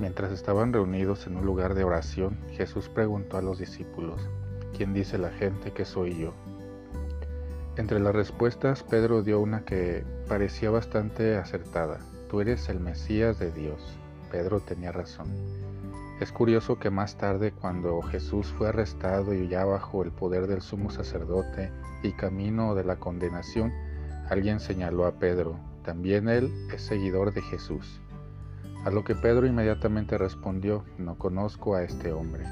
Mientras estaban reunidos en un lugar de oración, Jesús preguntó a los discípulos, ¿quién dice la gente que soy yo? Entre las respuestas, Pedro dio una que parecía bastante acertada. Tú eres el Mesías de Dios. Pedro tenía razón. Es curioso que más tarde, cuando Jesús fue arrestado y ya bajo el poder del sumo sacerdote y camino de la condenación, alguien señaló a Pedro, también él es seguidor de Jesús. A lo que Pedro inmediatamente respondió, no conozco a este hombre.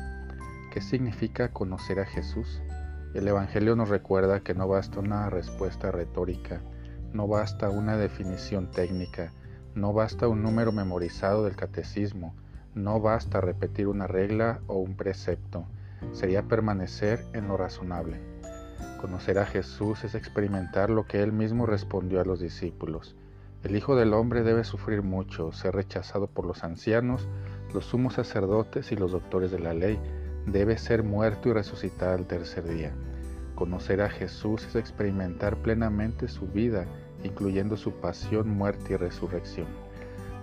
¿Qué significa conocer a Jesús? El Evangelio nos recuerda que no basta una respuesta retórica, no basta una definición técnica, no basta un número memorizado del catecismo, no basta repetir una regla o un precepto, sería permanecer en lo razonable. Conocer a Jesús es experimentar lo que él mismo respondió a los discípulos. El Hijo del Hombre debe sufrir mucho, ser rechazado por los ancianos, los sumos sacerdotes y los doctores de la ley, debe ser muerto y resucitar al tercer día. Conocer a Jesús es experimentar plenamente su vida, incluyendo su pasión, muerte y resurrección.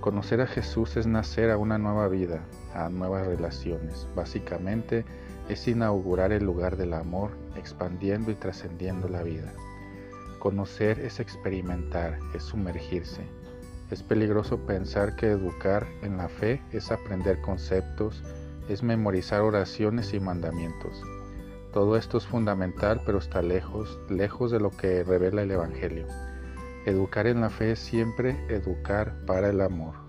Conocer a Jesús es nacer a una nueva vida, a nuevas relaciones. Básicamente es inaugurar el lugar del amor, expandiendo y trascendiendo la vida. Conocer es experimentar, es sumergirse. Es peligroso pensar que educar en la fe es aprender conceptos, es memorizar oraciones y mandamientos. Todo esto es fundamental, pero está lejos, lejos de lo que revela el Evangelio. Educar en la fe es siempre educar para el amor.